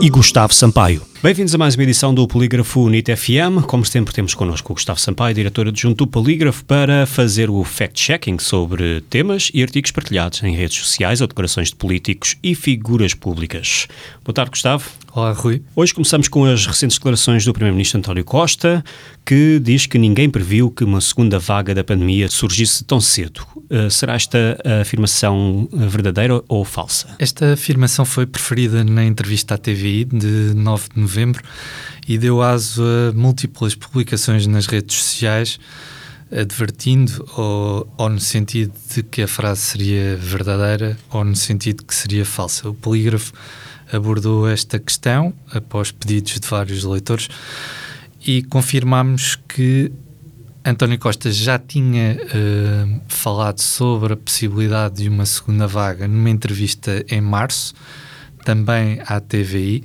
e Gustavo Sampaio. Bem-vindos a mais uma edição do Polígrafo NIT FM. Como sempre, temos connosco o Gustavo Sampaio, diretor adjunto do Polígrafo, para fazer o fact-checking sobre temas e artigos partilhados em redes sociais ou declarações de políticos e figuras públicas. Boa tarde, Gustavo. Olá, Rui. Hoje começamos com as recentes declarações do Primeiro-Ministro António Costa, que diz que ninguém previu que uma segunda vaga da pandemia surgisse tão cedo. Uh, será esta afirmação verdadeira ou falsa? Esta afirmação foi preferida na entrevista à TVI de 9 de novembro e deu aso a múltiplas publicações nas redes sociais advertindo ou, ou, no sentido de que a frase seria verdadeira ou no sentido que seria falsa. O polígrafo abordou esta questão após pedidos de vários leitores e confirmamos que António Costa já tinha uh, falado sobre a possibilidade de uma segunda vaga numa entrevista em março, também à TVI,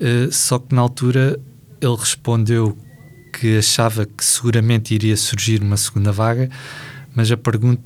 uh, só que na altura ele respondeu que achava que seguramente iria surgir uma segunda vaga, mas a pergunta